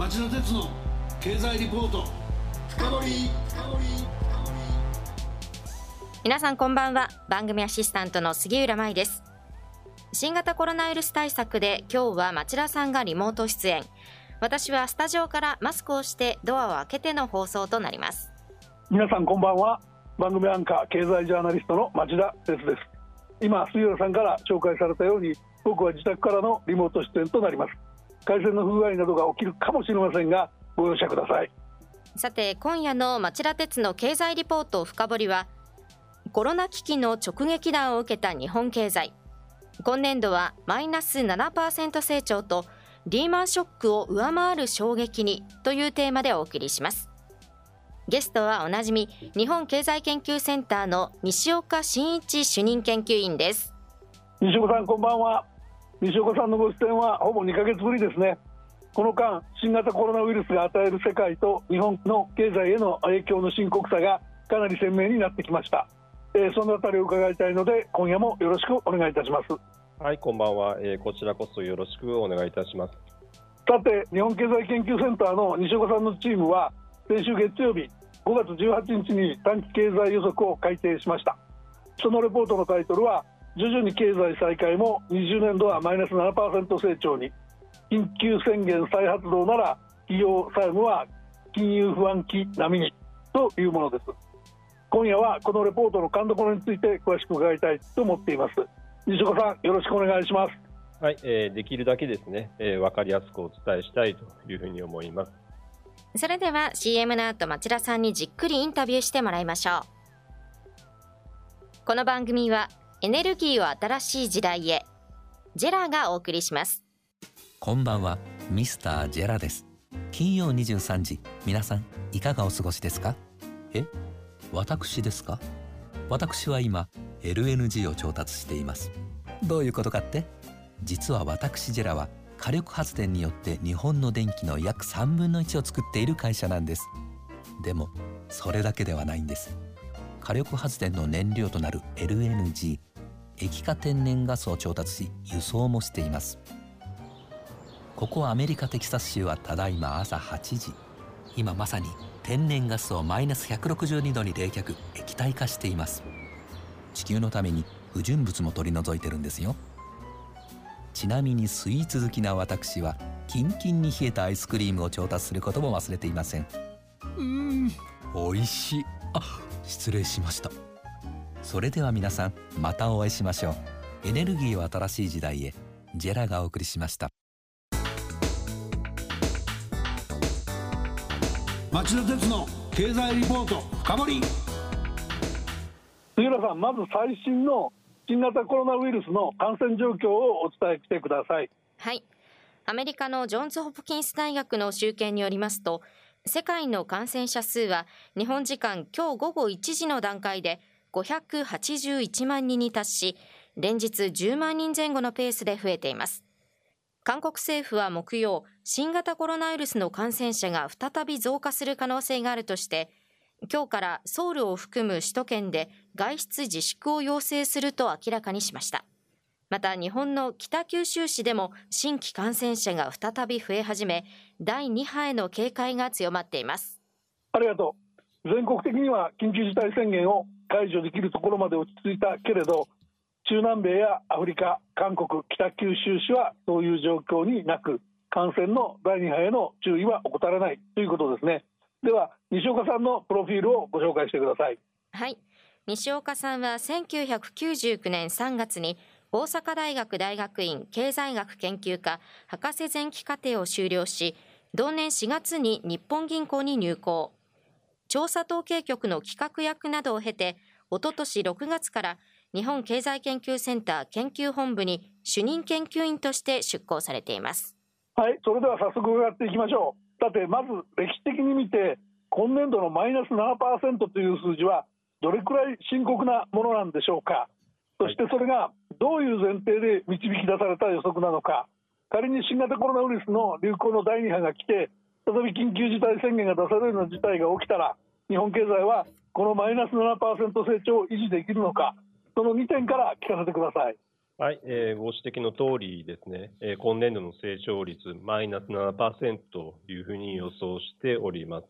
町田鉄の経済リポート。深掘皆さんこんばんは。番組アシスタントの杉浦舞です。新型コロナウイルス対策で今日は町田さんがリモート出演。私はスタジオからマスクをしてドアを開けての放送となります。皆さんこんばんは。番組アンカー経済ジャーナリストの町田哲です。今杉浦さんから紹介されたように僕は自宅からのリモート出演となります回線の不具合などが起きるかもしれませんがご容赦ください。さて今夜の町田鉄の経済リポート深掘りはコロナ危機の直撃弾を受けた日本経済。今年度はマイナス7%成長とリーマンショックを上回る衝撃にというテーマでお送りします。ゲストはおなじみ日本経済研究センターの西岡真一主任研究員です。西岡さんこんばんは西岡さんのご出演はほぼ2ヶ月ぶりですね。この間新型コロナウイルスが与える世界と日本の経済への影響の深刻さがかなり鮮明になってきました、えー、そのあたりを伺いたいので今夜もよろしくお願いいたします。はいこんばんは、えー、こちらこそよろしくお願いいたします。さて日本経済研究センターの西岡さんのチームは先週月曜日5月18日に短期経済予測を改定しました。そのレポートのタイトルは徐々に経済再開も20年度はマイナス7%成長に緊急宣言再発動なら企業債務は金融不安期並みにというものです。今夜はこのレポートの勘どころについて詳しく伺いたいと思っています。西岡さんよろしくお願いします。はい、えー、できるだけですね、えー、分かりやすくお伝えしたいというふうに思います。それでは CM の後町田さんにじっくりインタビューしてもらいましょう。この番組はエネルギーを新しい時代へ。ジェラがお送りします。こんばんは。ミスタージェラです。金曜23時。皆さんいかがお過ごしですか？え？私ですか？私は今 LNG を調達しています。どういうことかって？実は私ジェラは火力発電によって日本の電気の約3分の1を作っている会社なんです。でもそれだけではないんです。火力発電の燃料となる LNG 液化天然ガスを調達し輸送もしています。ここアメリカテキサス州はただいま朝8時。今まさに天然ガスをマイナス162度に冷却液体化しています。地球のために不純物も取り除いてるんですよ。ちなみにスイーツ好きな私はキンキンに冷えたアイスクリームを調達することも忘れていません。うん。美味しい。あ失礼しましたそれでは皆さんまたお会いしましょう。エネルギーを新しい時代へ。ジェラがお送りしました。町田鉄の経済リポート深掘り。杉浦さんまず最新の新型コロナウイルスの感染状況をお伝えしてください。はい。アメリカのジョンズ・ホプキンス大学の集計によりますと世界の感染者数は日本時間今日午後1時の段階で581万人に達し連日10万人前後のペースで増えています。韓国政府は木曜新型コロナウイルスの感染者が再び増加する可能性があるとして今日からソウルを含む首都圏で外出自粛を要請すると明らかにしました。また日本の北九州市でも新規感染者が再び増え始め第2波への警戒が強まっています。ありがとう。全国的には緊急事態宣言を解除できるところまで落ち着いたけれど中南米やアフリカ韓国北九州市はそういう状況になく感染の第2波への注意は怠らないということですね。では西岡さんのプロフィールをご紹介してください。はい。西岡さんは1999年3月に大阪大学大学院経済学研究科博士前期課程を修了し同年4月に日本銀行に入行。調査統計局の企画役などを経ておととし6月から日本経済研究センター研究本部に主任研究員として出向されています。はいそれでは早速伺っていきましょう。さてまず歴史的に見て今年度のマイナス7%という数字はどれくらい深刻なものなんでしょうか。そしてそれがどういう前提で導き出された予測なのか。仮に新型コロナウイルスの流行の第2波が来て再び緊急事態宣言が出されるような事態が起きたら日本経済はこのマイナス7%成長を維持できるのかその2点から聞かせてくださいはい、えー、ご指摘の通りですね、えー、今年度の成長率マイナス7%というふうに予想しております。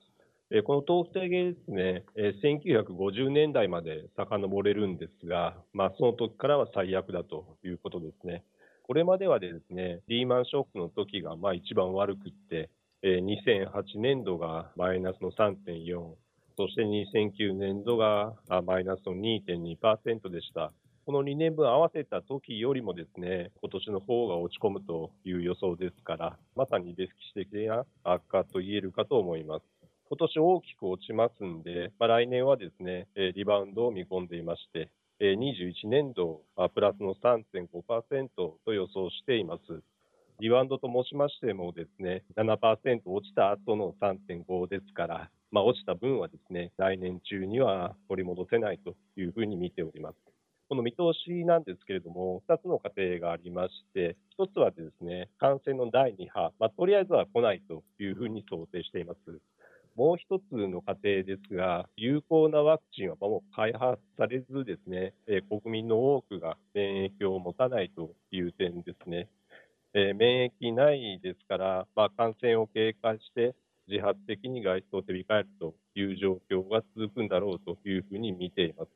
えー、この統計ですね、えー、1950年代まで遡れるんですが、まあ、その時からは最悪だということですね。これまではですね、リーマンショックの時がまあ一番悪くって、2008年度がマイナスの3.4、そして2009年度がマイナスの2.2%でした。この2年分合わせた時よりもですね、今年の方が落ち込むという予想ですから、まさに歴史的な悪化と言えるかと思います。今年大きく落ちますんで、まあ、来年はですね、リバウンドを見込んでいまして、21年度プラスの3.5%と予想しています。リバウンドと申しましてもですね、7%落ちた後の3.5ですから、まあ、落ちた分はですね、来年中には取り戻せないというふうに見ております。この見通しなんですけれども、2つの過程がありまして、1つはですね、感染の第2波、まあ、とりあえずは来ないというふうに想定しています。もう一つの過程ですが、有効なワクチンはもう開発されずですね、え、国民の多くが免疫を持たないという点ですね。えー、免疫ないですから、まあ、感染を警戒して自発的に外出を手控えるという状況が続くんだろうというふうに見ています。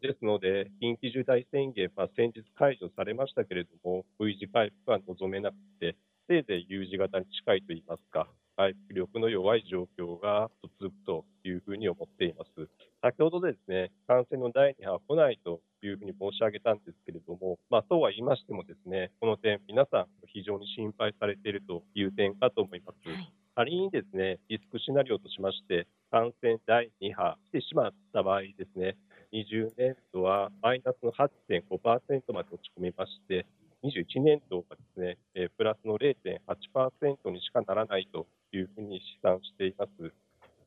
ですので、緊急事態宣言、ま、先日解除されましたけれども、V 字回復は望めなくて、せいぜい U 字型に近いといいますか、回復力の弱い状況が続くというふうに思っています。先ほどですね、感染の第2波は来ないというふうに申し上げたんですけれども、まあ、そうは言いましてもですね、この点、皆さん非常に心配されているという点かと思います。はい仮にですね、リスクシナリオとしまして、感染第2波来てしまった場合ですね、20年度はマイナスの8.5%まで落ち込みまして、21年度はですね、えプラスの0.8%にしかならないというふうに試算しています。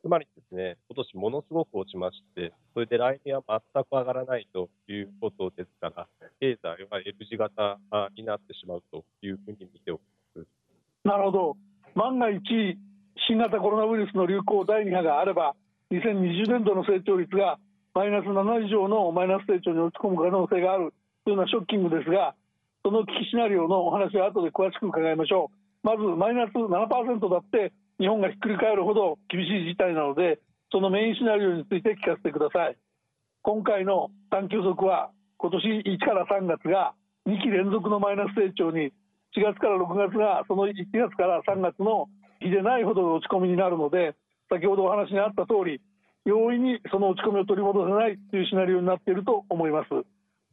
つまりですね、今年ものすごく落ちまして、それで来年は全く上がらないということですから、経済は L 字型になってしまうというふうに見ております。なるほど。万が一、新型コロナウイルスの流行第2波があれば、2020年度の成長率がマイナス7以上のマイナス成長に落ち込む可能性があるというのはショッキングですが、その危機シナリオのお話は後で詳しく伺いましょう。まず、マイナス7%だって日本がひっくり返るほど厳しい事態なので、そのメインシナリオについて聞かせてください。今回の短期予測は、今年1から3月が2期連続のマイナス成長に、4月から6月がその1月から3月の比でないほどの落ち込みになるので、先ほどお話にあった通り、容易にその落ち込みを取り戻せないというシナリオになっていると思います。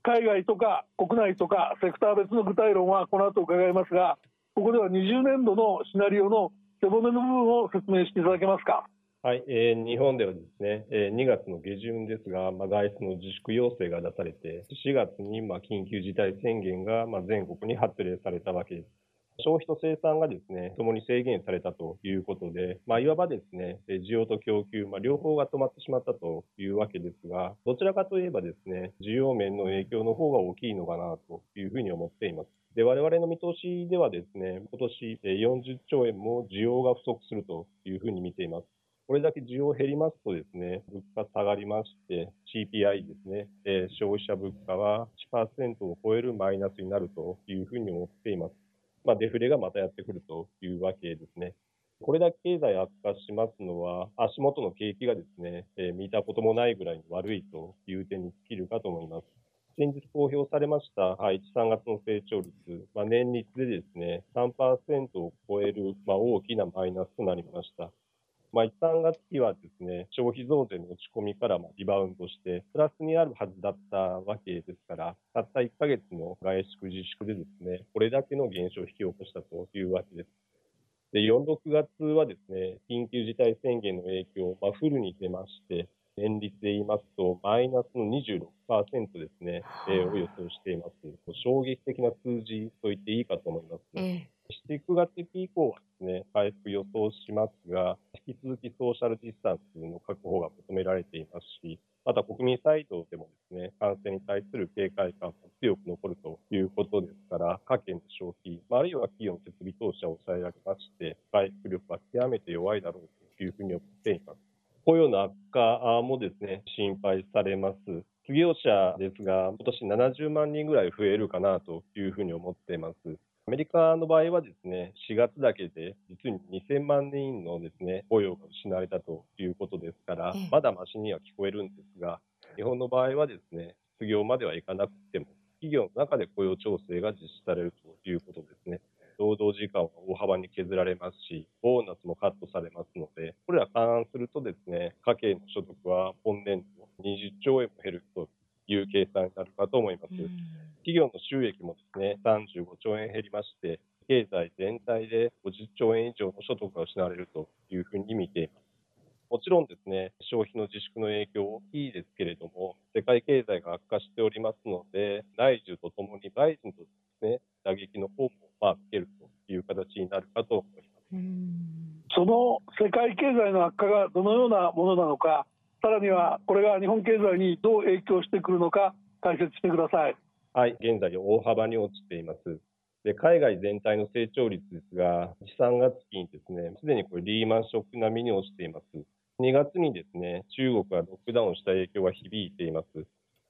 海外とか国内とかセクター別の具体論はこの後伺いますが、ここでは20年度のシナリオの背骨の部分を説明していただけますか？はい、えー、日本ではですね、えー、2月の下旬ですが、まあ、外出の自粛要請が出されて、4月にまあ緊急事態宣言がまあ全国に発令されたわけです。消費と生産がですね、ともに制限されたということで、まあ、いわばですね、需要と供給、まあ、両方が止まってしまったというわけですが、どちらかといえばですね、需要面の影響の方が大きいのかなというふうに思っています。で、我々の見通しではですね、今年40兆円も需要が不足するというふうに見ています。これだけ需要減りますとですね、物価下がりまして、CPI ですね、え消費者物価は1%を超えるマイナスになるというふうに思っています。まあ、デフレがまたやってくるというわけですね。これだけ経済悪化しますのは、足元の景気がですね、えー、見たこともないぐらいに悪いという点に尽きるかと思います。先日公表されました、はい1、3月の成長率、まあ、年率でですね、3%を超える、まあ、大きなマイナスとなりました。まあ、1、3月期はですね、消費増税の落ち込みからまリバウンドして、プラスにあるはずだったわけですから、たった1ヶ月の外出自粛でですね、これだけの減少を引き起こしたというわけです。で、4、6月はですね、緊急事態宣言の影響、まあ、フルに出まして、年率で言いますと、マイナスの26%ですね、えー、を予想しています。衝撃的な数字と言っていいかと思います。え7、9月期以降はですね、回復予想しますが、引き続きソーシャルディスタンスの確保が求められていますし、また国民サイドでもですね、感染に対する警戒感も強く残るということですから、家計の消費、あるいは企業の設備投資を抑えられまして、回復力は極めて弱いだろうというふうに思っています。雇用の悪化もですね、心配されます。失業者ですが、今年70万人ぐらい増えるかなというふうに思っています。アメリカの場合はですね、4月だけで実に2000万人のですね、雇用が失われたということですから、まだましには聞こえるんですが、日本の場合はですね、失業まではいかなくても、企業の中で雇用調整が実施されるということですね。労働時間は大幅に削られますし、ボーナスもカットされますので、これら勘案するとですね、家計の所得は今年度20兆円も減るという計算になるかと思います。企業の収益もですね、35兆円減りまして、経済全体で50兆円以上の所得が失われるというふうに見ています。もちろんですね、消費の自粛の影響大きいですけれども、世界経済が悪化しておりますので、内需とともにバイデンとですね、打撃の方もまあ受けるという形になるかと思います。その世界経済の悪化がどのようなものなのか、さらにはこれが日本経済にどう影響してくるのか、解説してください。はい、現在大幅に落ちています。で海外全体の成長率ですが、3月期にですね、すでにこれリーマンショック並みに落ちています。2月にですね、中国がロックダウンした影響が響いています。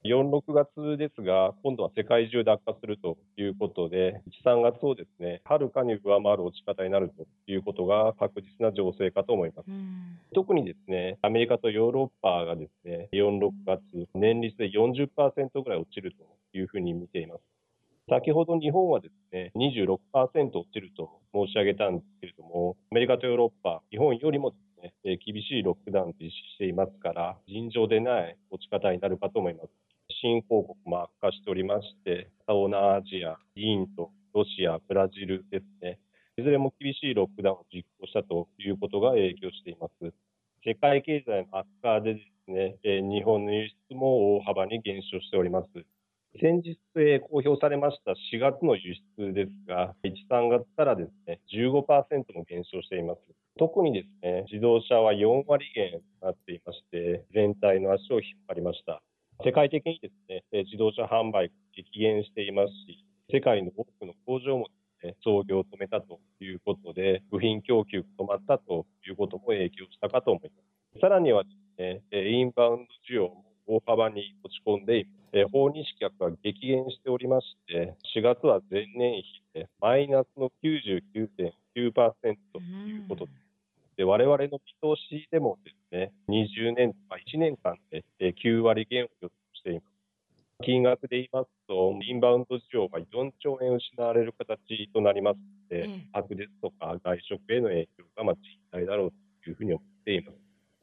4、6月ですが、今度は世界中で悪化するということで、1、3月をですね、はるかに上回る落ち方になるということが確実な情勢かと思います。特にですね、アメリカとヨーロッパがですね、4、6月、年率で40%ぐらい落ちるというふうに見ています。先ほど日本はですね、26%落ちると申し上げたんですけれども、アメリカとヨーロッパ、日本よりもですね、厳しいロックダウンを実施していますから、尋常でない落ち方になるかと思います。新興国も悪化しておりまして、東南アジア、インド、ロシア、ブラジルですね、いずれも厳しいロックダウンを実行したということが影響しています。世界経済の悪化でですね、日本の輸出も大幅に減少しております。先日、公表されました4月の輸出ですが、1、3月からですね、15%も減少しています。特にですね、自動車は4割減となっていまして、全体の足を引っ張りました。世界的にですね、自動車販売が激減していますし、世界の多くの工場もですね、操業を止めたということで、部品供給が止まったということも影響したかと思います。さらにはですね、インバウンド需要も大幅に落ち込んでいます。訪日客が激減しておりまして、4月は前年比でマイナスの99.9%ということです。で我々の見通しでもですね、20年とか1年9割減を予想しています。金額で言いますと、インバウンド需要が4兆円失われる形となりますので、泊、ですとか外食への影響がまあ実態だろうというふうに思っています。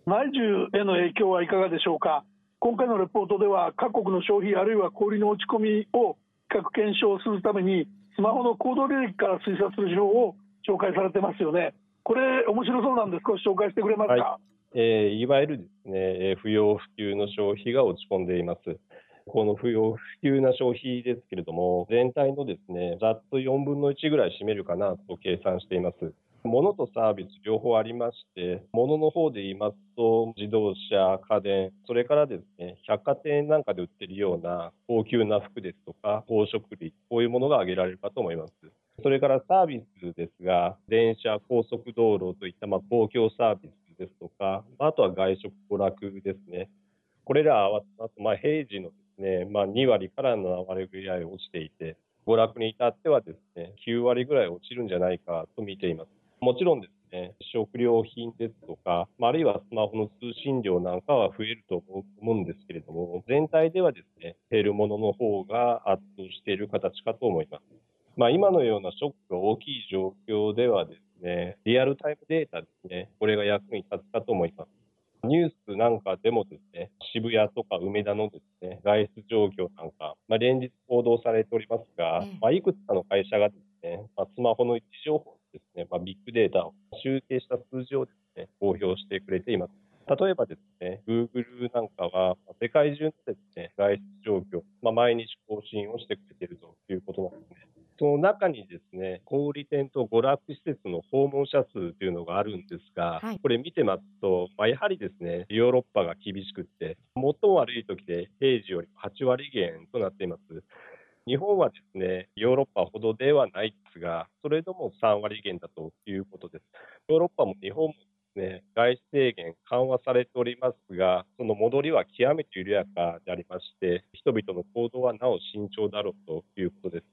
内需への影響はいかがでしょうか？今回のレポートでは、各国の消費あるいは小売の落ち込みを比較検証するために、スマホの行動履歴から推察する情報を紹介されてますよね。これ、面白そうなんで、少し紹介してくれますか？はいえー、いわゆるですね、不要不急の消費が落ち込んでいます。この不要不急な消費ですけれども、全体のですね、ざっと4分の1ぐらい占めるかなと計算しています。物とサービス両方ありまして、物の方で言いますと、自動車、家電、それからですね、百貨店なんかで売ってるような高級な服ですとか、宝飾類、こういうものが挙げられるかと思います。それからサービスですが、電車、高速道路といったま公共サービスですとか、あとは外食、娯楽ですね。これら合わせますと、ま、平時のですね、まあ、2割から7割ぐらい落ちていて、娯楽に至ってはですね、9割ぐらい落ちるんじゃないかと見ています。もちろんですね、食料品ですとか、あるいはスマホの通信量なんかは増えると思うんですけれども、全体ではですね、減るものの方が圧倒している形かと思います。まあ、今のようなショックが大きい状況ではですね、リアルタイムデータですね、これが役に立つかと思います。ニュースなんかでもですね、渋谷とか梅田のですね、外出状況なんか、まあ、連日報道されておりますが、まあ、いくつかの会社がですね、まあ、スマホの位置情報ですね、まあ、ビッグデータを集計した数字をですね、公表してくれています。例えばですね、Google なんかは、世界中のですね、外出状況、まあ、毎日更新をしてくれているということなんですね。その中にですね、小売店と娯楽施設の訪問者数というのがあるんですが、はい、これ見てますと、まあ、やはりですね、ヨーロッパが厳しくって、最も悪い時で平時より8割減となっています。日本はですね、ヨーロッパほどではないですが、それでも3割減だということです。ヨーロッパも日本もですね、外出制限緩和されておりますが、その戻りは極めて緩やかでありまして、人々の行動はなお慎重だろうということです。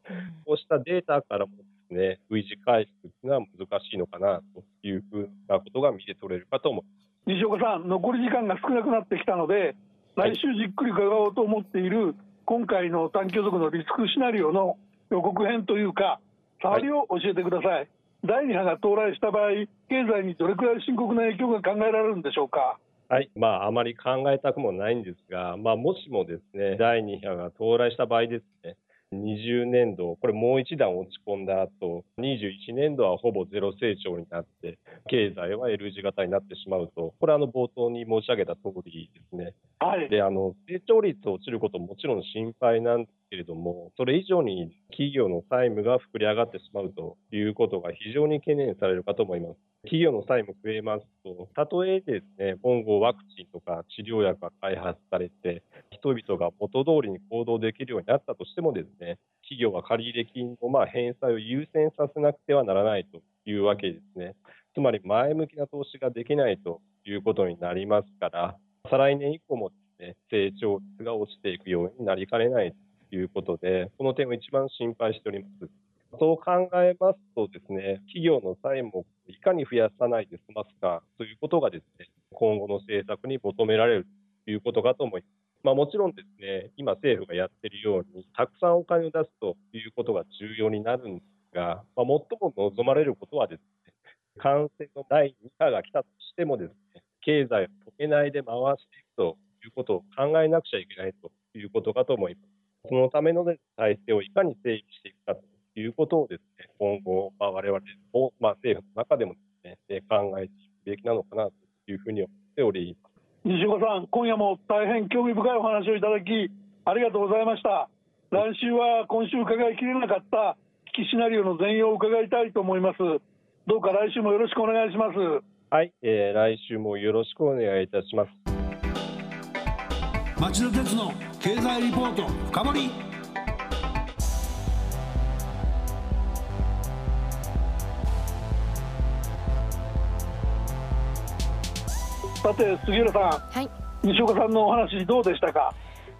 したデータからもですね、V 字回復というのは難しいのかなというふうなことが見て取れるかと思います。西岡さん、残り時間が少なくなってきたので、来週じっくり伺おうと思っている、今回の短期予測のリスクシナリオの予告編というか、触りを教えてください。第2波が到来した場合、経済にどれくらい深刻な影響が考えられるんでしょうか？はい。まあ、あまり考えたくもないんですが、まあ、もしもですね、第2波が到来した場合ですね、20年度、これもう一段落ち込んだ後、21年度はほぼゼロ成長になって、経済は L 字型になってしまうと、これあの冒頭に申し上げた通りですね。はい。で、あの、成長率落ちることももちろん心配なんですけれども、それ以上に企業の債務が膨れ上がってしまうということが非常に懸念されるかと思います。企業の債務増えますと、たとえですね、今後ワクチンとか治療薬が開発されて、人々が元通りに行動できるようになったとしてもですね、企業は借入金のまあ返済を優先させなくてはならないというわけですね。つまり前向きな投資ができないということになりますから、再来年以降もですね、成長率が落ちていくようになりかねないということで、この点を一番心配しております。そう考えますとですね、企業の債務をかに増やさないで済ますかということがですね、今後の政策に求められるということかと思います。まあ、もちろんですね、今政府がやっているように、たくさんお金を出すということが重要になるんですが、まあ、最も望まれることはですね、感染の第2波が来たとしてもですね、経済を止めないで回していくということを考えなくちゃいけないということかと思います。そのための体制をいかに整備していくかということをですね、今後、まあ、我々も、まあ、政府の中でもですね、考えていくべきなのかなというふうに思っております。西岡さん、今夜も大変興味深いお話をいただき、ありがとうございました。来週は今週伺いきれなかった危機シナリオの全容を伺いたいと思います。どうか来週もよろしくお願いします。はい、えー、来週もよろしくお願いいたします。町田鉄の経済リポート深掘さて杉浦さん、はい。西岡さんのお話どうでしたか？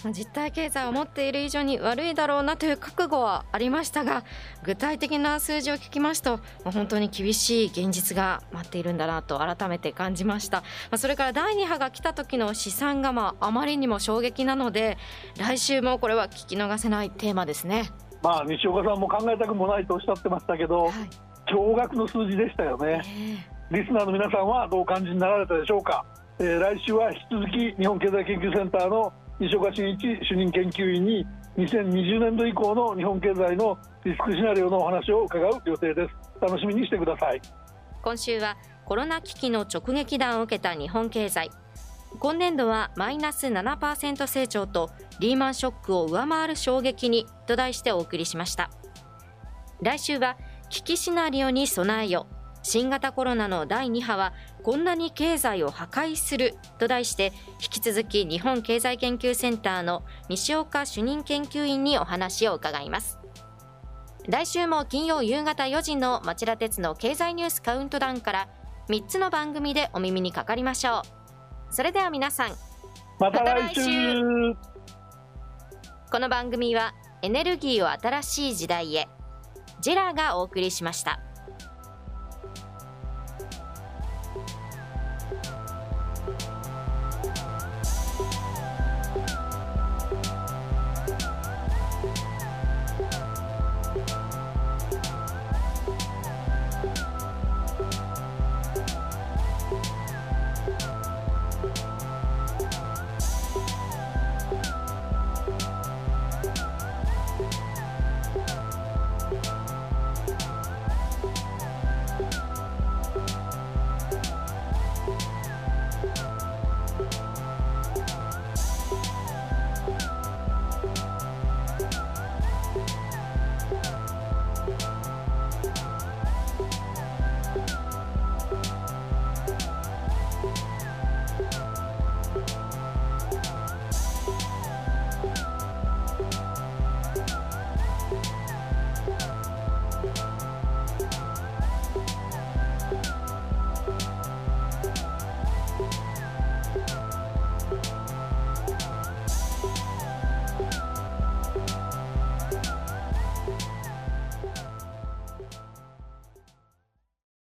まあ実体経済を持っている以上に悪いだろうなという覚悟はありましたが具体的な数字を聞きますと、まあ本当に厳しい現実が待っているんだなと改めて感じました、まあそれから第2波が来た時の試算がまああまりにも衝撃なので来週もこれは聞き逃せないテーマですね。まあ西岡さんも考えたくもないとおっしゃってましたけど、はい。驚愕の数字でしたよね。えリスナーの皆さんはどうお感じになられたでしょうか、えー来週は引き続き日本経済研究センターの西岡真一主任研究員に2020年度以降の日本経済のリスクシナリオのお話を伺う予定です。楽しみにしてください。今週はコロナ危機の直撃弾を受けた日本経済。今年度はマイナス7%成長とリーマンショックを上回る衝撃にと題してお送りしました。来週は危機シナリオに備えよ新型コロナの第2波はこんなに経済を破壊すると題して引き続き日本経済研究センターの西岡主任研究員にお話を伺います。来週も金曜夕方4時の町田鉄の経済ニュースカウントダウンから3つの番組でお耳にかかりましょう。それでは皆さんまた来週,、また来週この番組はエネルギーを新しい時代へジェラがお送りしました。